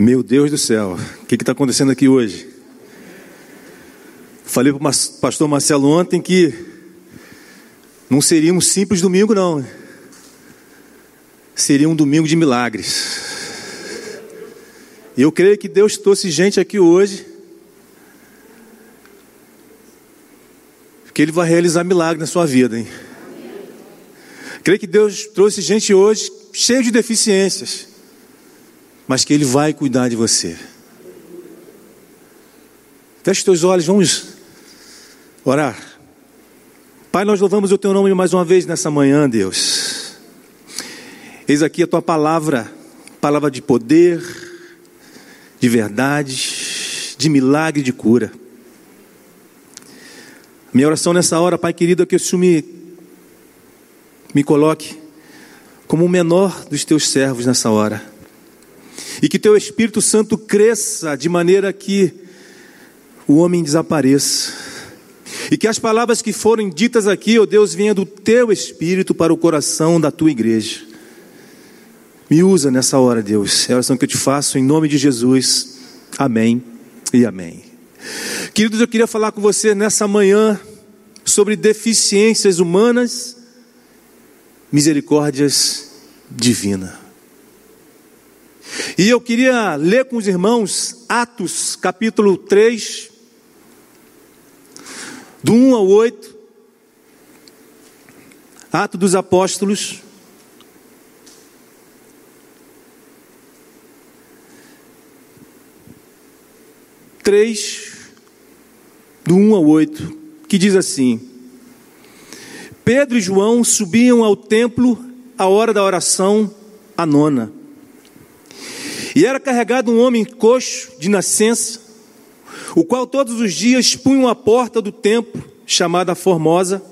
Meu Deus do céu, o que está acontecendo aqui hoje? Falei para o pastor Marcelo ontem que não seria um simples domingo, não. Seria um domingo de milagres. E eu creio que Deus trouxe gente aqui hoje, que Ele vai realizar milagre na sua vida, hein? Creio que Deus trouxe gente hoje cheio de deficiências mas que Ele vai cuidar de você. Feche teus olhos, vamos orar. Pai, nós louvamos o Teu nome mais uma vez nessa manhã, Deus. Eis aqui a Tua palavra, palavra de poder, de verdade, de milagre, de cura. Minha oração nessa hora, Pai querido, é que o Senhor me, me coloque como o menor dos Teus servos nessa hora e que teu Espírito Santo cresça de maneira que o homem desapareça. E que as palavras que foram ditas aqui, ó oh Deus, venham do teu Espírito para o coração da tua igreja. Me usa nessa hora, Deus. É a oração que eu te faço em nome de Jesus. Amém e amém. Queridos, eu queria falar com você nessa manhã sobre deficiências humanas, misericórdias divinas. E eu queria ler com os irmãos Atos, capítulo 3, do 1 ao 8. Atos dos Apóstolos. Três, do 1 ao 8, que diz assim: Pedro e João subiam ao templo à hora da oração, a nona. E era carregado um homem coxo de nascença, o qual todos os dias punham a porta do templo, chamada Formosa,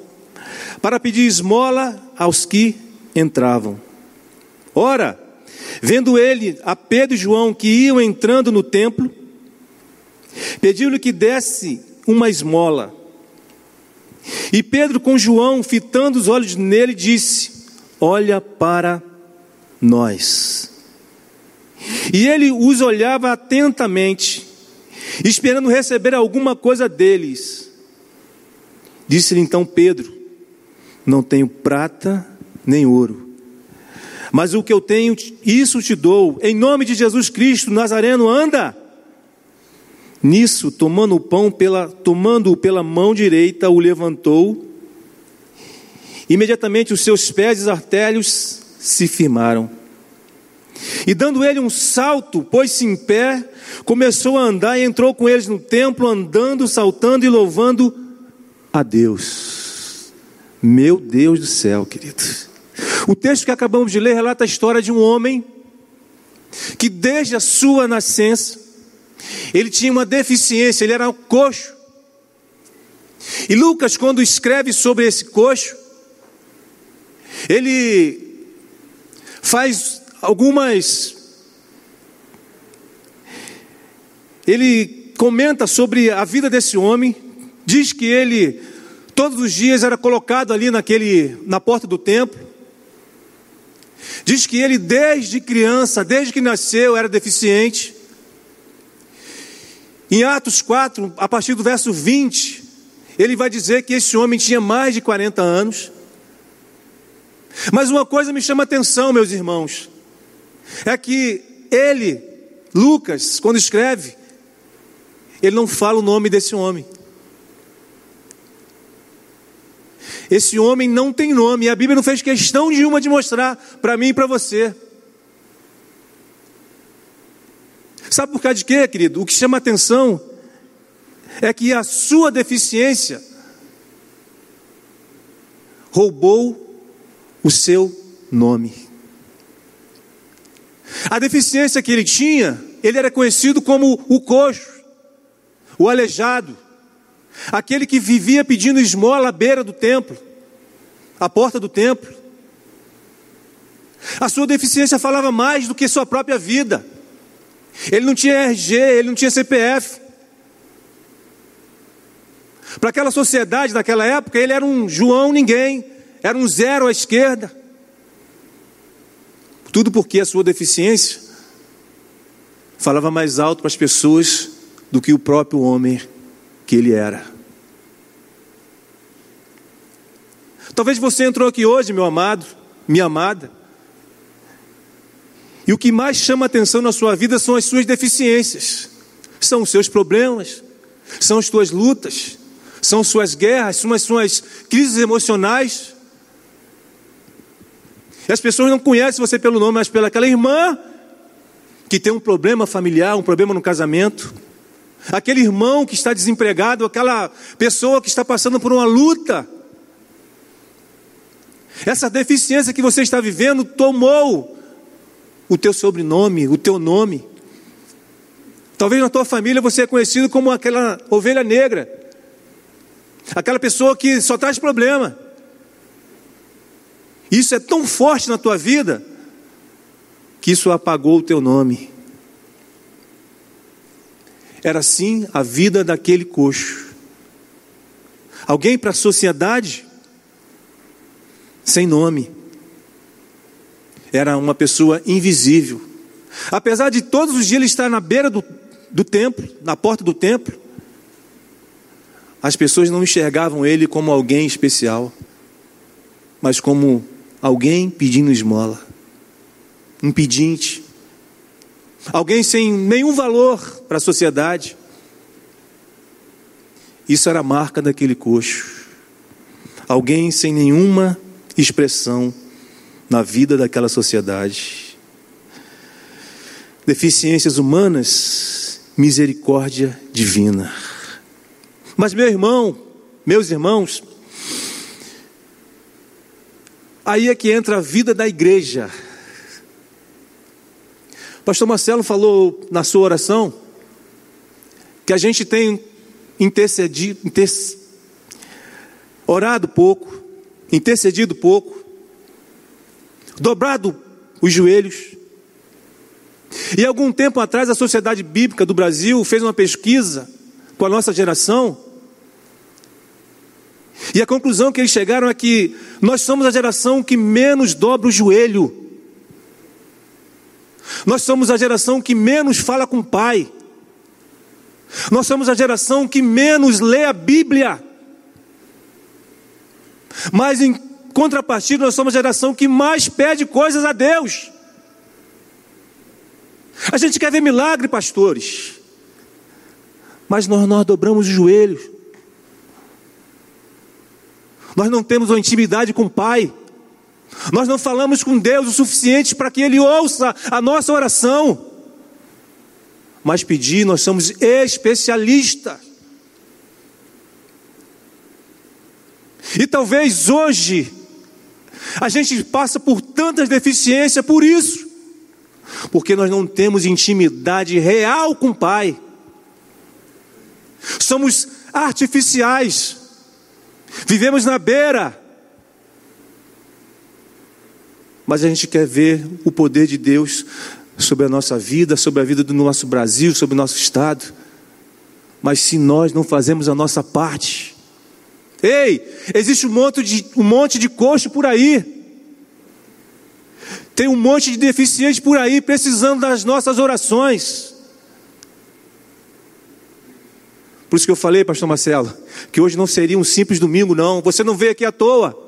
para pedir esmola aos que entravam. Ora, vendo ele a Pedro e João que iam entrando no templo, pediu-lhe que desse uma esmola. E Pedro, com João, fitando os olhos nele, disse: Olha para nós. E ele os olhava atentamente, esperando receber alguma coisa deles. Disse-lhe então Pedro: Não tenho prata nem ouro, mas o que eu tenho, isso te dou, em nome de Jesus Cristo, Nazareno, anda. Nisso, tomando o pão pela, tomando-o pela mão direita, o levantou. Imediatamente os seus pés e artérios se firmaram. E dando ele um salto, pôs-se em pé, começou a andar e entrou com eles no templo, andando, saltando e louvando a Deus. Meu Deus do céu, queridos. O texto que acabamos de ler relata a história de um homem que desde a sua nascença ele tinha uma deficiência, ele era um coxo. E Lucas, quando escreve sobre esse coxo, ele faz algumas. Ele comenta sobre a vida desse homem, diz que ele todos os dias era colocado ali naquele na porta do templo. Diz que ele desde criança, desde que nasceu, era deficiente. Em Atos 4, a partir do verso 20, ele vai dizer que esse homem tinha mais de 40 anos. Mas uma coisa me chama atenção, meus irmãos é que ele, Lucas, quando escreve, ele não fala o nome desse homem. Esse homem não tem nome, e a Bíblia não fez questão de uma de mostrar para mim e para você. Sabe por causa de quê, querido? O que chama atenção é que a sua deficiência roubou o seu nome. A deficiência que ele tinha, ele era conhecido como o coxo, o aleijado, aquele que vivia pedindo esmola à beira do templo, à porta do templo. A sua deficiência falava mais do que sua própria vida. Ele não tinha RG, ele não tinha CPF. Para aquela sociedade daquela época, ele era um João ninguém, era um zero à esquerda. Tudo porque a sua deficiência falava mais alto para as pessoas do que o próprio homem que ele era. Talvez você entrou aqui hoje, meu amado, minha amada, e o que mais chama atenção na sua vida são as suas deficiências, são os seus problemas, são as suas lutas, são suas guerras, são as suas crises emocionais. E as pessoas não conhecem você pelo nome, mas pelaquela irmã que tem um problema familiar, um problema no casamento, aquele irmão que está desempregado, aquela pessoa que está passando por uma luta. Essa deficiência que você está vivendo tomou o teu sobrenome, o teu nome. Talvez na tua família você é conhecido como aquela ovelha negra, aquela pessoa que só traz problema. Isso é tão forte na tua vida que isso apagou o teu nome. Era assim a vida daquele coxo. Alguém para a sociedade sem nome. Era uma pessoa invisível. Apesar de todos os dias ele estar na beira do, do templo, na porta do templo, as pessoas não enxergavam ele como alguém especial, mas como alguém pedindo esmola um pedinte, alguém sem nenhum valor para a sociedade. Isso era a marca daquele coxo. Alguém sem nenhuma expressão na vida daquela sociedade. Deficiências humanas, misericórdia divina. Mas, meu irmão, meus irmãos, aí é que entra a vida da igreja. Pastor Marcelo falou na sua oração que a gente tem intercedido, interc... orado pouco, intercedido pouco, dobrado os joelhos. E algum tempo atrás a Sociedade Bíblica do Brasil fez uma pesquisa com a nossa geração. E a conclusão que eles chegaram é que nós somos a geração que menos dobra o joelho. Nós somos a geração que menos fala com o pai. Nós somos a geração que menos lê a Bíblia. Mas em contrapartida, nós somos a geração que mais pede coisas a Deus. A gente quer ver milagre, pastores. Mas nós, nós dobramos os joelhos. Nós não temos uma intimidade com o Pai. Nós não falamos com Deus o suficiente para que Ele ouça a nossa oração. Mas pedir, nós somos especialistas. E talvez hoje a gente passa por tantas deficiências por isso, porque nós não temos intimidade real com o Pai. Somos artificiais. Vivemos na beira mas a gente quer ver o poder de Deus sobre a nossa vida, sobre a vida do nosso Brasil, sobre o nosso Estado. Mas se nós não fazemos a nossa parte, ei, existe um monte de, um monte de coxo por aí, tem um monte de deficiente por aí precisando das nossas orações. Por isso que eu falei, Pastor Marcelo, que hoje não seria um simples domingo, não. Você não veio aqui à toa.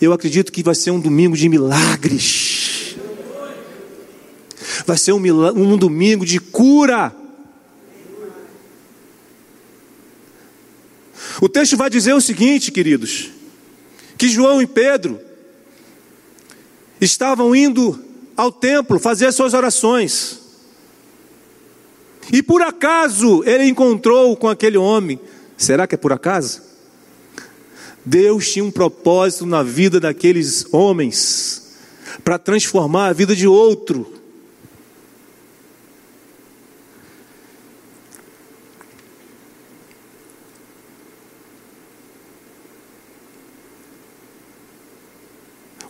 Eu acredito que vai ser um domingo de milagres. Vai ser um, um domingo de cura. O texto vai dizer o seguinte, queridos: que João e Pedro estavam indo ao templo fazer suas orações. E por acaso ele encontrou com aquele homem. Será que é por acaso? Deus tinha um propósito na vida daqueles homens para transformar a vida de outro.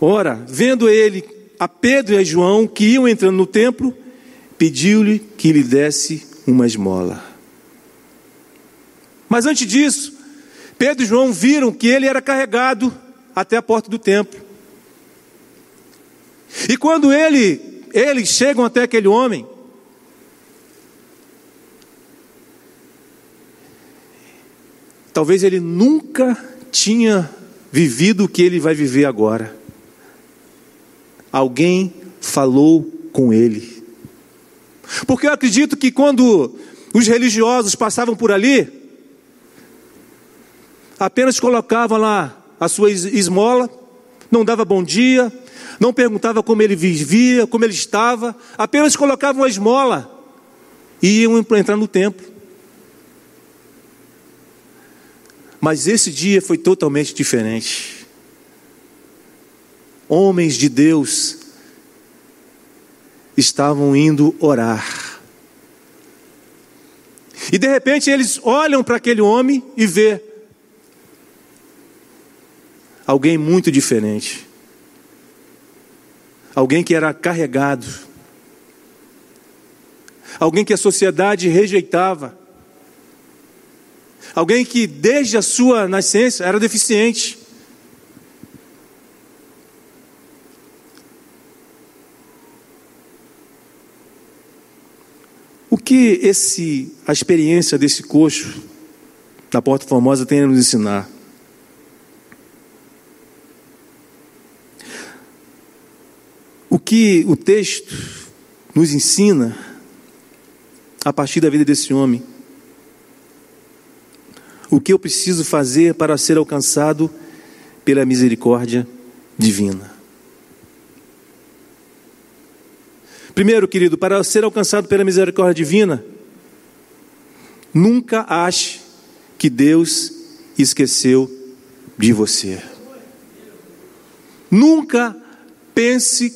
Ora, vendo ele a Pedro e a João que iam entrando no templo, pediu-lhe que lhe desse uma esmola. Mas antes disso, Pedro e João viram que ele era carregado até a porta do templo. E quando ele, eles chegam até aquele homem, talvez ele nunca tinha vivido o que ele vai viver agora. Alguém falou com ele. Porque eu acredito que quando os religiosos passavam por ali, apenas colocavam lá a sua esmola, não dava bom dia, não perguntava como ele vivia, como ele estava, apenas colocavam a esmola e iam entrar no templo. Mas esse dia foi totalmente diferente. Homens de Deus estavam indo orar. E de repente eles olham para aquele homem e vê alguém muito diferente. Alguém que era carregado. Alguém que a sociedade rejeitava. Alguém que desde a sua nascença era deficiente. Que esse, a experiência desse coxo da Porta Formosa tem a nos ensinar? O que o texto nos ensina a partir da vida desse homem? O que eu preciso fazer para ser alcançado pela misericórdia divina? Primeiro, querido, para ser alcançado pela misericórdia divina, nunca ache que Deus esqueceu de você. Nunca pense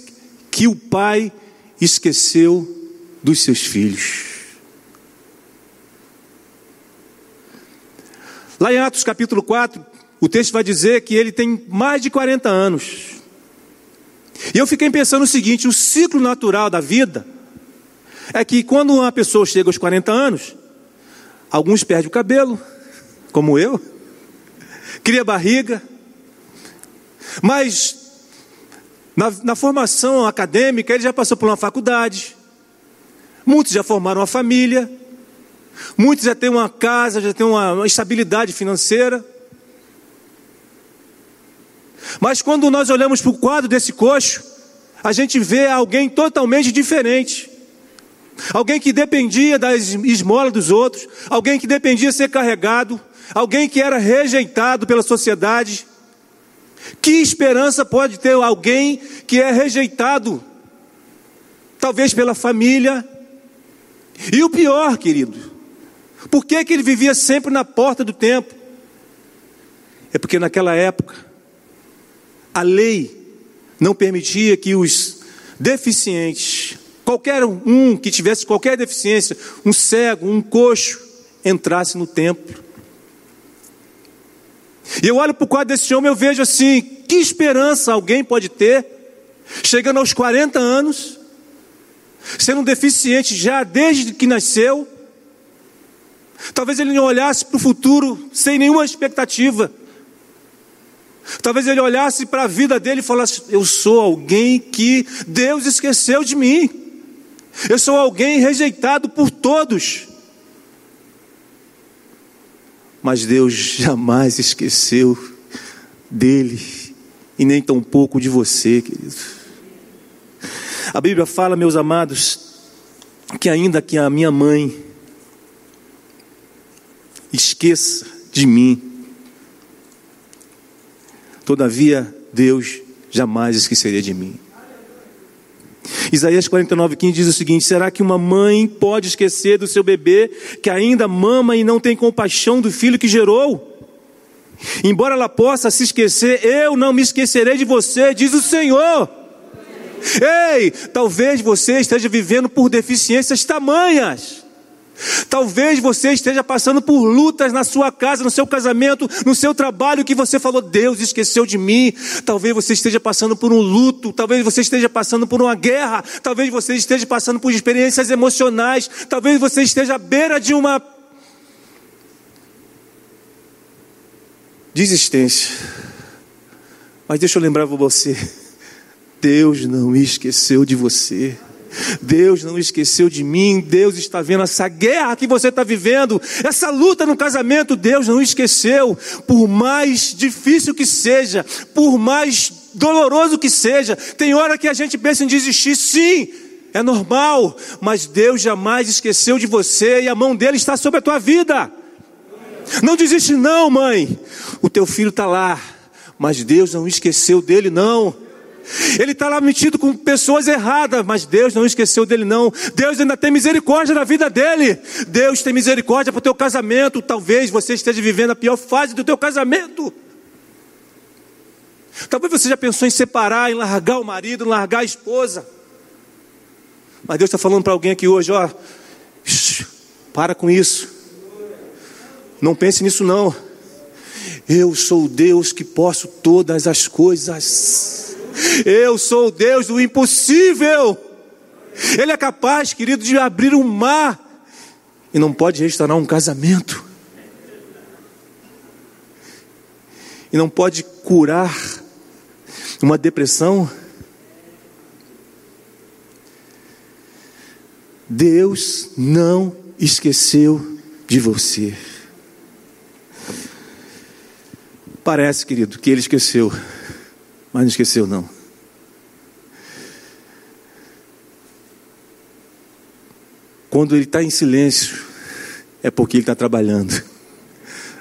que o pai esqueceu dos seus filhos. Lá em Atos capítulo 4, o texto vai dizer que ele tem mais de 40 anos. E eu fiquei pensando o seguinte: o ciclo natural da vida é que quando uma pessoa chega aos 40 anos, alguns perdem o cabelo, como eu, cria barriga, mas na, na formação acadêmica ele já passou por uma faculdade, muitos já formaram uma família, muitos já têm uma casa, já têm uma, uma estabilidade financeira. Mas quando nós olhamos para o quadro desse coxo, a gente vê alguém totalmente diferente. Alguém que dependia da esmola dos outros, alguém que dependia de ser carregado, alguém que era rejeitado pela sociedade. Que esperança pode ter alguém que é rejeitado, talvez pela família? E o pior, querido, por que, que ele vivia sempre na porta do templo? É porque naquela época, a lei não permitia que os deficientes, qualquer um que tivesse qualquer deficiência, um cego, um coxo, entrasse no templo. E eu olho para o quadro desse homem, eu vejo assim: que esperança alguém pode ter, chegando aos 40 anos, sendo um deficiente já desde que nasceu. Talvez ele não olhasse para o futuro sem nenhuma expectativa. Talvez ele olhasse para a vida dele e falasse: Eu sou alguém que Deus esqueceu de mim. Eu sou alguém rejeitado por todos. Mas Deus jamais esqueceu dele e nem tampouco de você, querido. A Bíblia fala, meus amados, que ainda que a minha mãe esqueça de mim, todavia Deus jamais esqueceria de mim. Isaías 49, 15 diz o seguinte: Será que uma mãe pode esquecer do seu bebê que ainda mama e não tem compaixão do filho que gerou? Embora ela possa se esquecer, eu não me esquecerei de você, diz o Senhor. Ei, talvez você esteja vivendo por deficiências tamanhas. Talvez você esteja passando por lutas na sua casa, no seu casamento, no seu trabalho, que você falou, Deus esqueceu de mim. Talvez você esteja passando por um luto, talvez você esteja passando por uma guerra, talvez você esteja passando por experiências emocionais, talvez você esteja à beira de uma desistência. Mas deixa eu lembrar para você, Deus não esqueceu de você. Deus não esqueceu de mim, Deus está vendo essa guerra que você está vivendo, essa luta no casamento, Deus não esqueceu, por mais difícil que seja, por mais doloroso que seja, tem hora que a gente pensa em desistir, sim, é normal, mas Deus jamais esqueceu de você e a mão dele está sobre a tua vida. Não desiste, não, mãe. O teu filho está lá, mas Deus não esqueceu dele, não. Ele está lá metido com pessoas erradas, mas Deus não esqueceu dele, não. Deus ainda tem misericórdia na vida dele. Deus tem misericórdia para o teu casamento. Talvez você esteja vivendo a pior fase do teu casamento. Talvez você já pensou em separar, em largar o marido, em largar a esposa. Mas Deus está falando para alguém aqui hoje, ó, para com isso. Não pense nisso não. Eu sou o Deus que posso todas as coisas. Eu sou o Deus do impossível. Ele é capaz, querido, de abrir um mar e não pode restaurar um casamento. E não pode curar uma depressão. Deus não esqueceu de você. Parece, querido, que ele esqueceu, mas não esqueceu, não. Quando ele está em silêncio, é porque ele está trabalhando.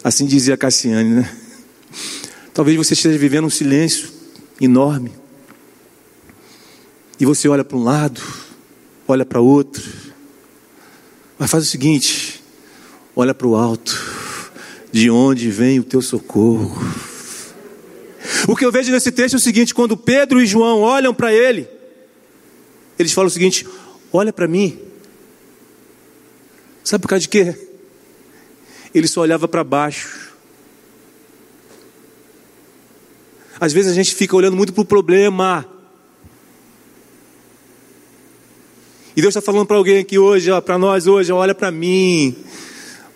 Assim dizia Cassiane, né? Talvez você esteja vivendo um silêncio enorme. E você olha para um lado, olha para outro. Mas faz o seguinte: olha para o alto, de onde vem o teu socorro. O que eu vejo nesse texto é o seguinte: quando Pedro e João olham para ele, eles falam o seguinte: olha para mim. Sabe por causa de quê? Ele só olhava para baixo. Às vezes a gente fica olhando muito para o problema. E Deus está falando para alguém aqui hoje, para nós hoje, olha para mim.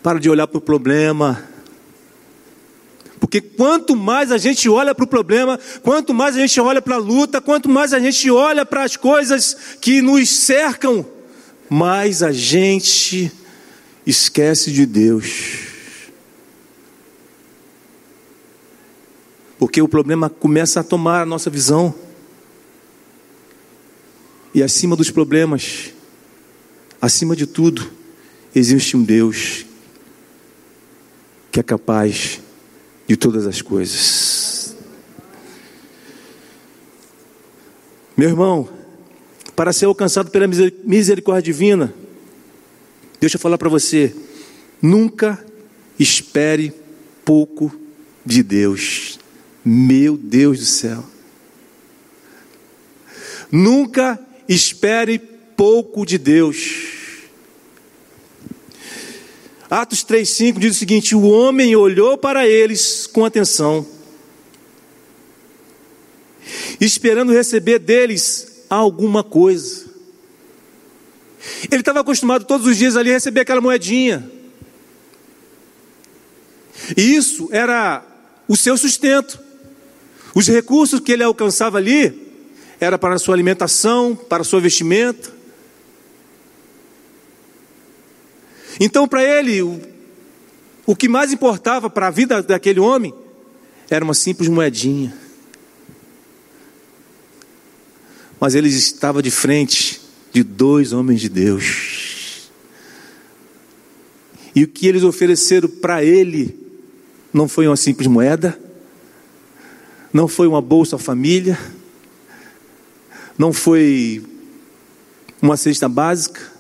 Para de olhar para o problema. Porque quanto mais a gente olha para o problema, quanto mais a gente olha para a luta, quanto mais a gente olha para as coisas que nos cercam, mais a gente esquece de Deus. Porque o problema começa a tomar a nossa visão. E acima dos problemas, acima de tudo, existe um Deus que é capaz de todas as coisas. Meu irmão, para ser alcançado pela misericórdia divina, deixa eu falar para você, nunca espere pouco de Deus. Meu Deus do céu. Nunca espere pouco de Deus. Atos 3,5 diz o seguinte: O homem olhou para eles com atenção, esperando receber deles alguma coisa. Ele estava acostumado todos os dias ali a receber aquela moedinha. E isso era o seu sustento. Os recursos que ele alcançava ali era para a sua alimentação, para a sua vestimenta. Então, para ele, o, o que mais importava para a vida daquele homem era uma simples moedinha. Mas ele estava de frente de dois homens de Deus. E o que eles ofereceram para ele não foi uma simples moeda, não foi uma bolsa família, não foi uma cesta básica,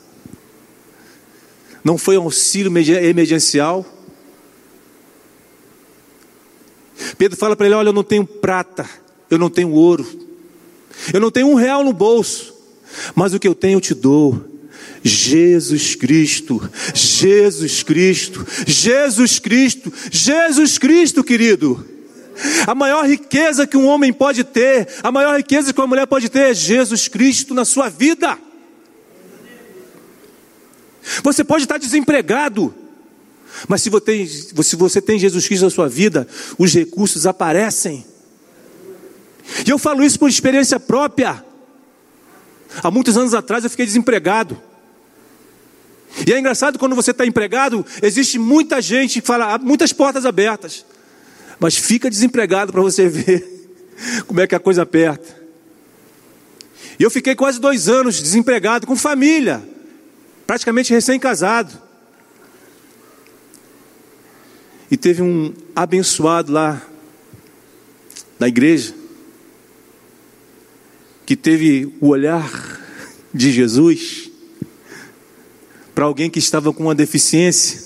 não foi um auxílio emergencial. Pedro fala para ele: Olha, eu não tenho prata, eu não tenho ouro, eu não tenho um real no bolso, mas o que eu tenho eu te dou. Jesus Cristo, Jesus Cristo, Jesus Cristo, Jesus Cristo, querido. A maior riqueza que um homem pode ter, a maior riqueza que uma mulher pode ter é Jesus Cristo na sua vida. Você pode estar desempregado, mas se você, tem, Jesus Cristo na sua vida, os recursos aparecem. E eu falo isso por experiência própria. Há muitos anos atrás eu fiquei desempregado. E é engraçado quando você está empregado, existe muita gente que fala, muitas portas abertas. Mas fica desempregado para você ver como é que a coisa aperta. E eu fiquei quase dois anos desempregado, com família, praticamente recém-casado. E teve um abençoado lá na igreja que teve o olhar de Jesus para alguém que estava com uma deficiência.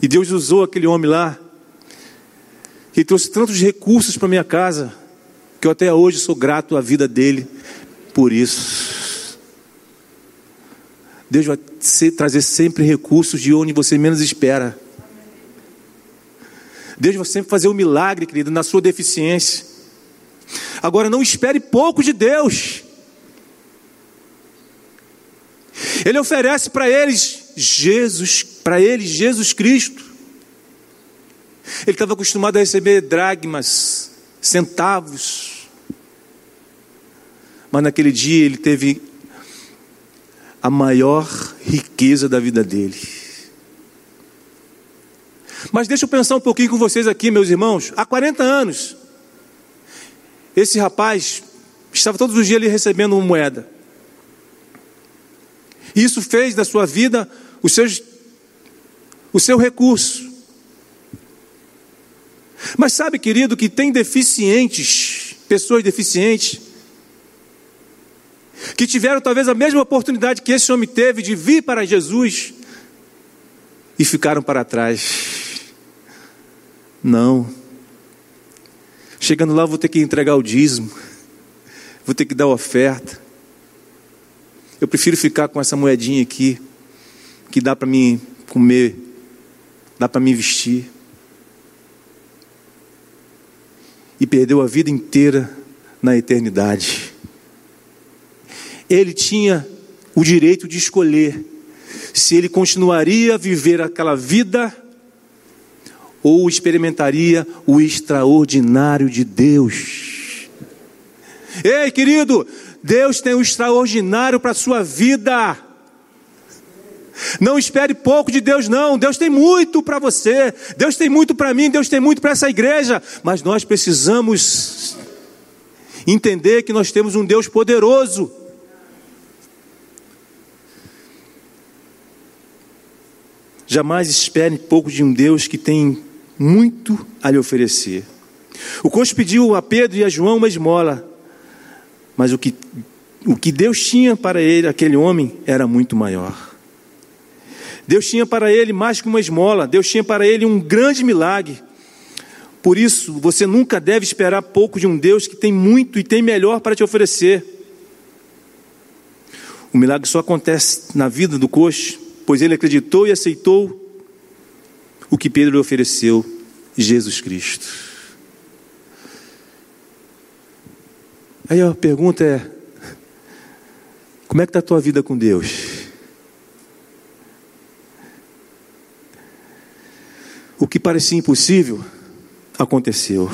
E Deus usou aquele homem lá, que trouxe tantos recursos para minha casa, que eu até hoje sou grato à vida dele por isso. Deus vai trazer sempre recursos de onde você menos espera. Deus vai sempre fazer um milagre, querido, na sua deficiência. Agora, não espere pouco de Deus. Ele oferece para eles Jesus, para eles Jesus Cristo. Ele estava acostumado a receber dragmas, centavos. Mas naquele dia ele teve a maior riqueza da vida dele. Mas deixa eu pensar um pouquinho com vocês aqui, meus irmãos. Há 40 anos, esse rapaz estava todos os dias ali recebendo uma moeda. Isso fez da sua vida os seus, o seu recurso. Mas sabe, querido, que tem deficientes, pessoas deficientes, que tiveram talvez a mesma oportunidade que esse homem teve de vir para Jesus e ficaram para trás. Não. Chegando lá, vou ter que entregar o dízimo, vou ter que dar oferta. Eu prefiro ficar com essa moedinha aqui, que dá para mim comer, dá para me vestir. E perdeu a vida inteira na eternidade. Ele tinha o direito de escolher se ele continuaria a viver aquela vida ou experimentaria o extraordinário de Deus. Ei, querido, Deus tem o extraordinário para a sua vida. Não espere pouco de Deus, não. Deus tem muito para você. Deus tem muito para mim. Deus tem muito para essa igreja. Mas nós precisamos entender que nós temos um Deus poderoso. Jamais espere pouco de um Deus que tem muito a lhe oferecer. O coxo pediu a Pedro e a João uma esmola, mas o que, o que Deus tinha para ele, aquele homem, era muito maior. Deus tinha para ele mais que uma esmola, Deus tinha para ele um grande milagre. Por isso, você nunca deve esperar pouco de um Deus que tem muito e tem melhor para te oferecer. O milagre só acontece na vida do coxo, pois ele acreditou e aceitou o que Pedro lhe ofereceu, Jesus Cristo. Aí a pergunta é: como é que está a tua vida com Deus? O que parecia impossível aconteceu.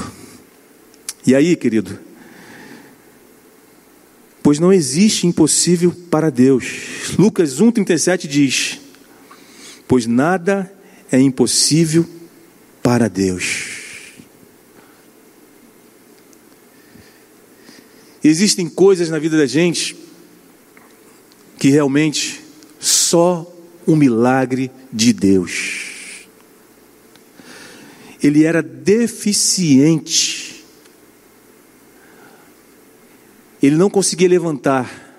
E aí, querido, pois não existe impossível para Deus. Lucas 1,37 diz: Pois nada é impossível para Deus. Existem coisas na vida da gente que realmente só um milagre de Deus. Ele era deficiente. Ele não conseguia levantar.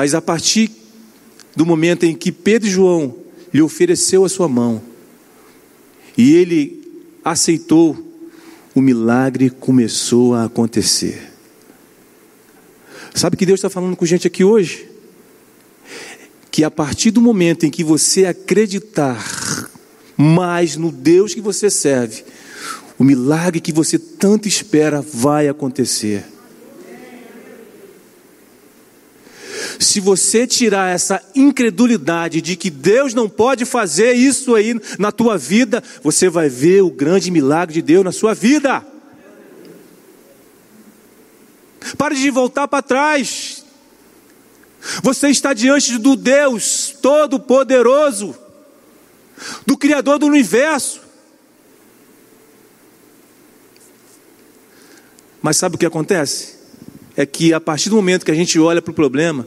Mas a partir do momento em que Pedro e João lhe ofereceu a sua mão e ele aceitou, o milagre começou a acontecer. Sabe que Deus está falando com gente aqui hoje? Que a partir do momento em que você acreditar mais no Deus que você serve, o milagre que você tanto espera vai acontecer. Se você tirar essa incredulidade de que Deus não pode fazer isso aí na tua vida, você vai ver o grande milagre de Deus na sua vida. Pare de voltar para trás. Você está diante do Deus Todo-Poderoso, do Criador do universo. Mas sabe o que acontece? É que a partir do momento que a gente olha para o problema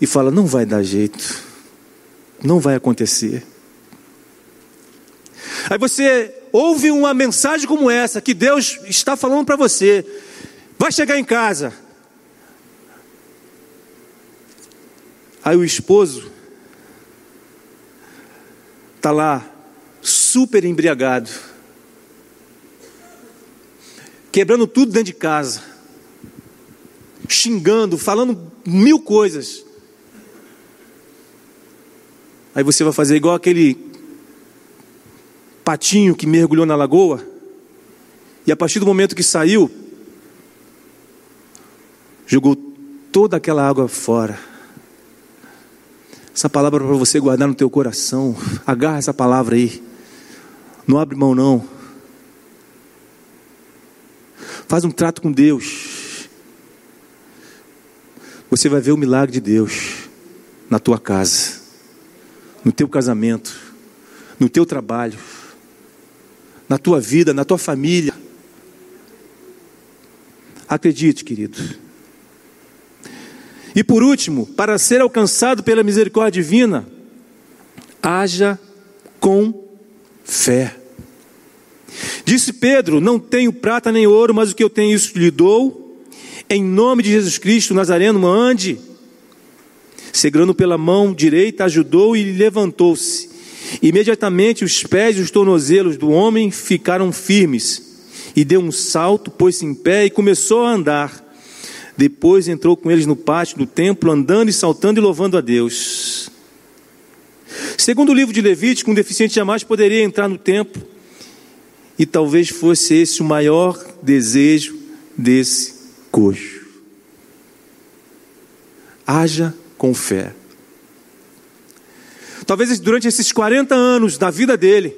e fala, não vai dar jeito, não vai acontecer. Aí você ouve uma mensagem como essa, que Deus está falando para você, vai chegar em casa. Aí o esposo está lá, super embriagado, quebrando tudo dentro de casa, xingando, falando mil coisas. Aí você vai fazer igual aquele patinho que mergulhou na lagoa, e a partir do momento que saiu, jogou toda aquela água fora. Essa palavra é para você guardar no teu coração. Agarra essa palavra aí. Não abre mão não. Faz um trato com Deus. Você vai ver o milagre de Deus na tua casa, no teu casamento, no teu trabalho, na tua vida, na tua família. Acredite, querido. E por último, para ser alcançado pela misericórdia divina, haja com fé. Disse Pedro: Não tenho prata nem ouro, mas o que eu tenho, isso lhe dou. Em nome de Jesus Cristo, Nazareno, ande. Segurando pela mão direita, ajudou e levantou-se. Imediatamente os pés e os tornozelos do homem ficaram firmes. E deu um salto, pôs-se em pé e começou a andar. Depois entrou com eles no pátio do templo, andando e saltando e louvando a Deus. Segundo o livro de Levítico, um deficiente jamais poderia entrar no templo. E talvez fosse esse o maior desejo desse coxo. Haja com fé. Talvez durante esses 40 anos da vida dele,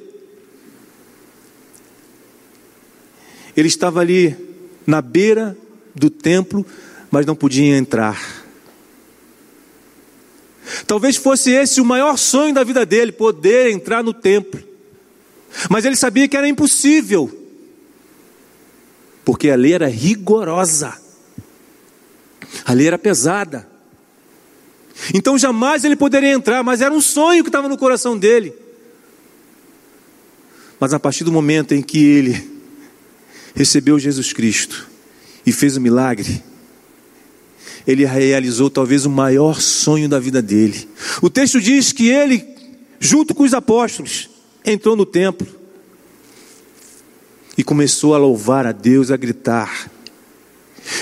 ele estava ali na beira do templo, mas não podia entrar. Talvez fosse esse o maior sonho da vida dele, poder entrar no templo. Mas ele sabia que era impossível, porque a lei era rigorosa, a lei era pesada. Então jamais ele poderia entrar, mas era um sonho que estava no coração dele. Mas a partir do momento em que ele recebeu Jesus Cristo e fez o milagre, ele realizou talvez o maior sonho da vida dele. O texto diz que ele, junto com os apóstolos, entrou no templo e começou a louvar a Deus, a gritar: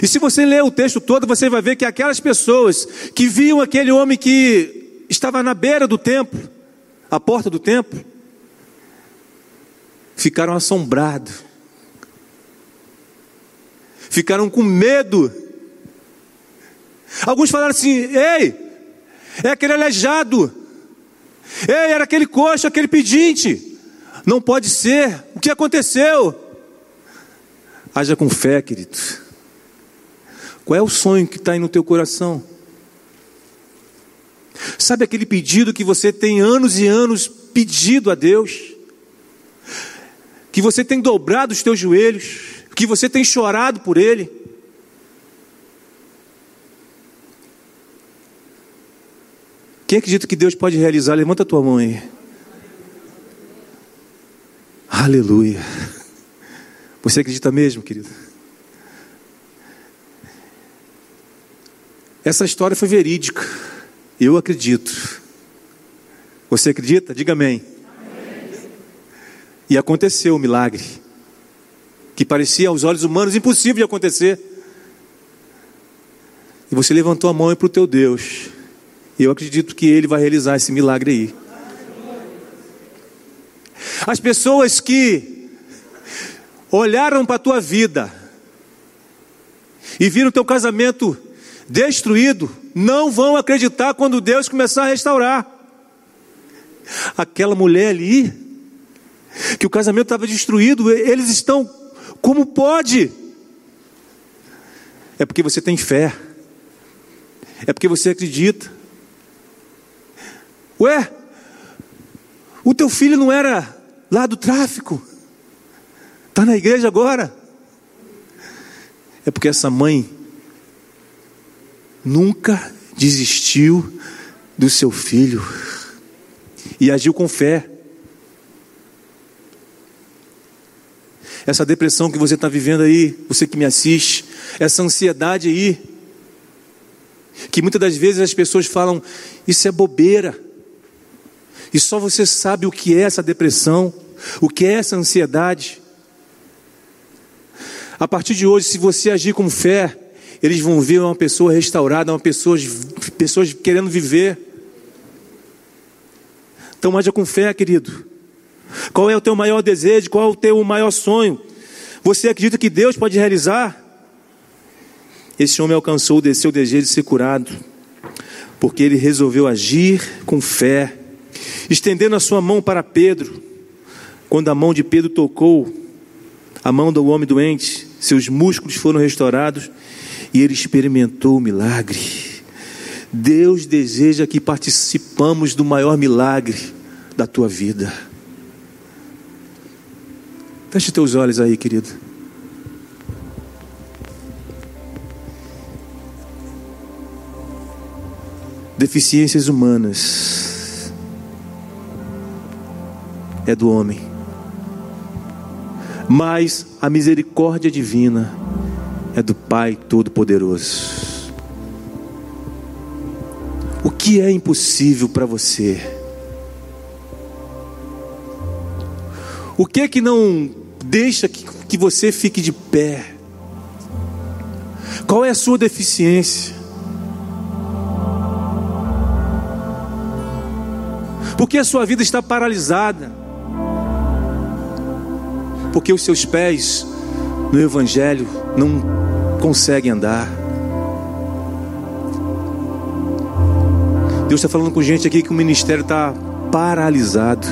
e se você ler o texto todo, você vai ver que aquelas pessoas que viam aquele homem que estava na beira do templo, à porta do templo, ficaram assombrados, ficaram com medo. Alguns falaram assim: ei, é aquele aleijado, ei, era aquele coxo, aquele pedinte, não pode ser, o que aconteceu? Haja com fé, querido. Qual é o sonho que está aí no teu coração? Sabe aquele pedido que você tem anos e anos pedido a Deus? Que você tem dobrado os teus joelhos? Que você tem chorado por ele? Quem acredita que Deus pode realizar? Levanta a tua mão aí. Aleluia. Você acredita mesmo, querido? Essa história foi verídica. Eu acredito. Você acredita? Diga amém. amém. E aconteceu o milagre. Que parecia aos olhos humanos impossível de acontecer. E você levantou a mão para o teu Deus. E eu acredito que Ele vai realizar esse milagre aí. As pessoas que olharam para a tua vida e viram teu casamento destruído, não vão acreditar quando Deus começar a restaurar. Aquela mulher ali, que o casamento estava destruído, eles estão Como pode? É porque você tem fé. É porque você acredita. Ué, o teu filho não era lá do tráfico? Está na igreja agora? É porque essa mãe nunca desistiu do seu filho e agiu com fé. Essa depressão que você está vivendo aí, você que me assiste, essa ansiedade aí, que muitas das vezes as pessoas falam, isso é bobeira, e só você sabe o que é essa depressão, o que é essa ansiedade. A partir de hoje, se você agir com fé, eles vão ver uma pessoa restaurada, uma pessoa, pessoas querendo viver. Então haja com fé, querido. Qual é o teu maior desejo? Qual é o teu maior sonho? Você acredita que Deus pode realizar? Esse homem alcançou o seu desejo de ser curado, porque ele resolveu agir com fé, estendendo a sua mão para Pedro. Quando a mão de Pedro tocou a mão do homem doente, seus músculos foram restaurados e ele experimentou o milagre. Deus deseja que participamos do maior milagre da tua vida. Feche teus olhos aí, querido. Deficiências humanas é do homem, mas a misericórdia divina é do Pai Todo-Poderoso. O que é impossível para você? O que é que não deixa que, que você fique de pé? Qual é a sua deficiência? Porque a sua vida está paralisada. Porque os seus pés no Evangelho não conseguem andar. Deus está falando com gente aqui que o ministério está paralisado.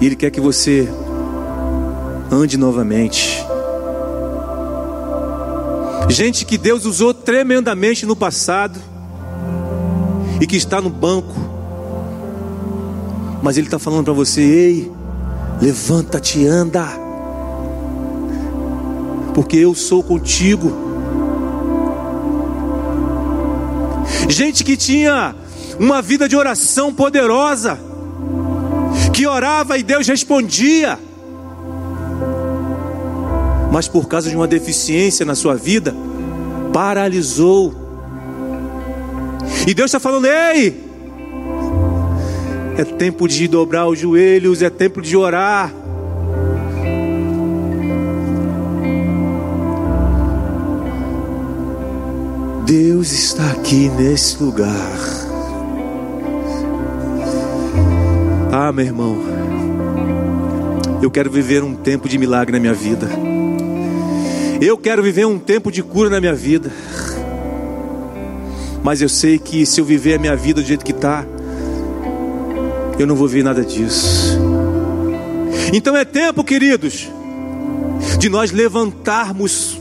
E Ele quer que você ande novamente. Gente que Deus usou tremendamente no passado e que está no banco, mas Ele está falando para você: ei, levanta-te e anda, porque eu sou contigo. Gente que tinha uma vida de oração poderosa, que orava e Deus respondia. Mas por causa de uma deficiência na sua vida, paralisou. E Deus está falando: ei, é tempo de dobrar os joelhos, é tempo de orar. Deus está aqui nesse lugar. Ah, meu irmão, eu quero viver um tempo de milagre na minha vida. Eu quero viver um tempo de cura na minha vida. Mas eu sei que se eu viver a minha vida do jeito que está, eu não vou ver nada disso. Então é tempo, queridos, de nós levantarmos.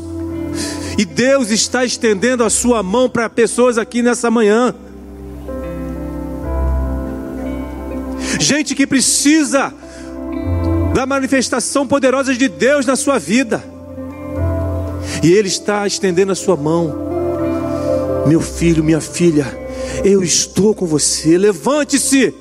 E Deus está estendendo a sua mão para pessoas aqui nessa manhã. gente que precisa da manifestação poderosa de Deus na sua vida. E Ele está estendendo a sua mão, meu filho, minha filha, eu estou com você, levante-se,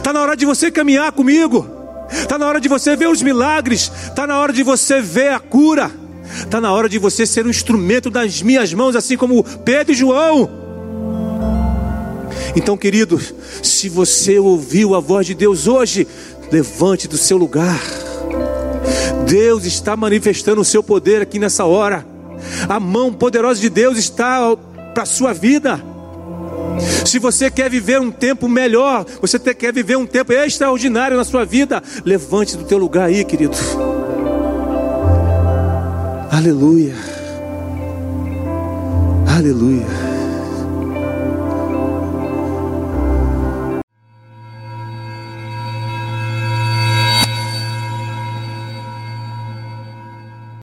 está na hora de você caminhar comigo, está na hora de você ver os milagres, está na hora de você ver a cura, está na hora de você ser um instrumento das minhas mãos, assim como Pedro e João. Então, querido, se você ouviu a voz de Deus hoje, levante do seu lugar. Deus está manifestando o seu poder aqui nessa hora. A mão poderosa de Deus está para a sua vida. Se você quer viver um tempo melhor, você quer viver um tempo extraordinário na sua vida, levante do teu lugar aí, querido. Aleluia. Aleluia.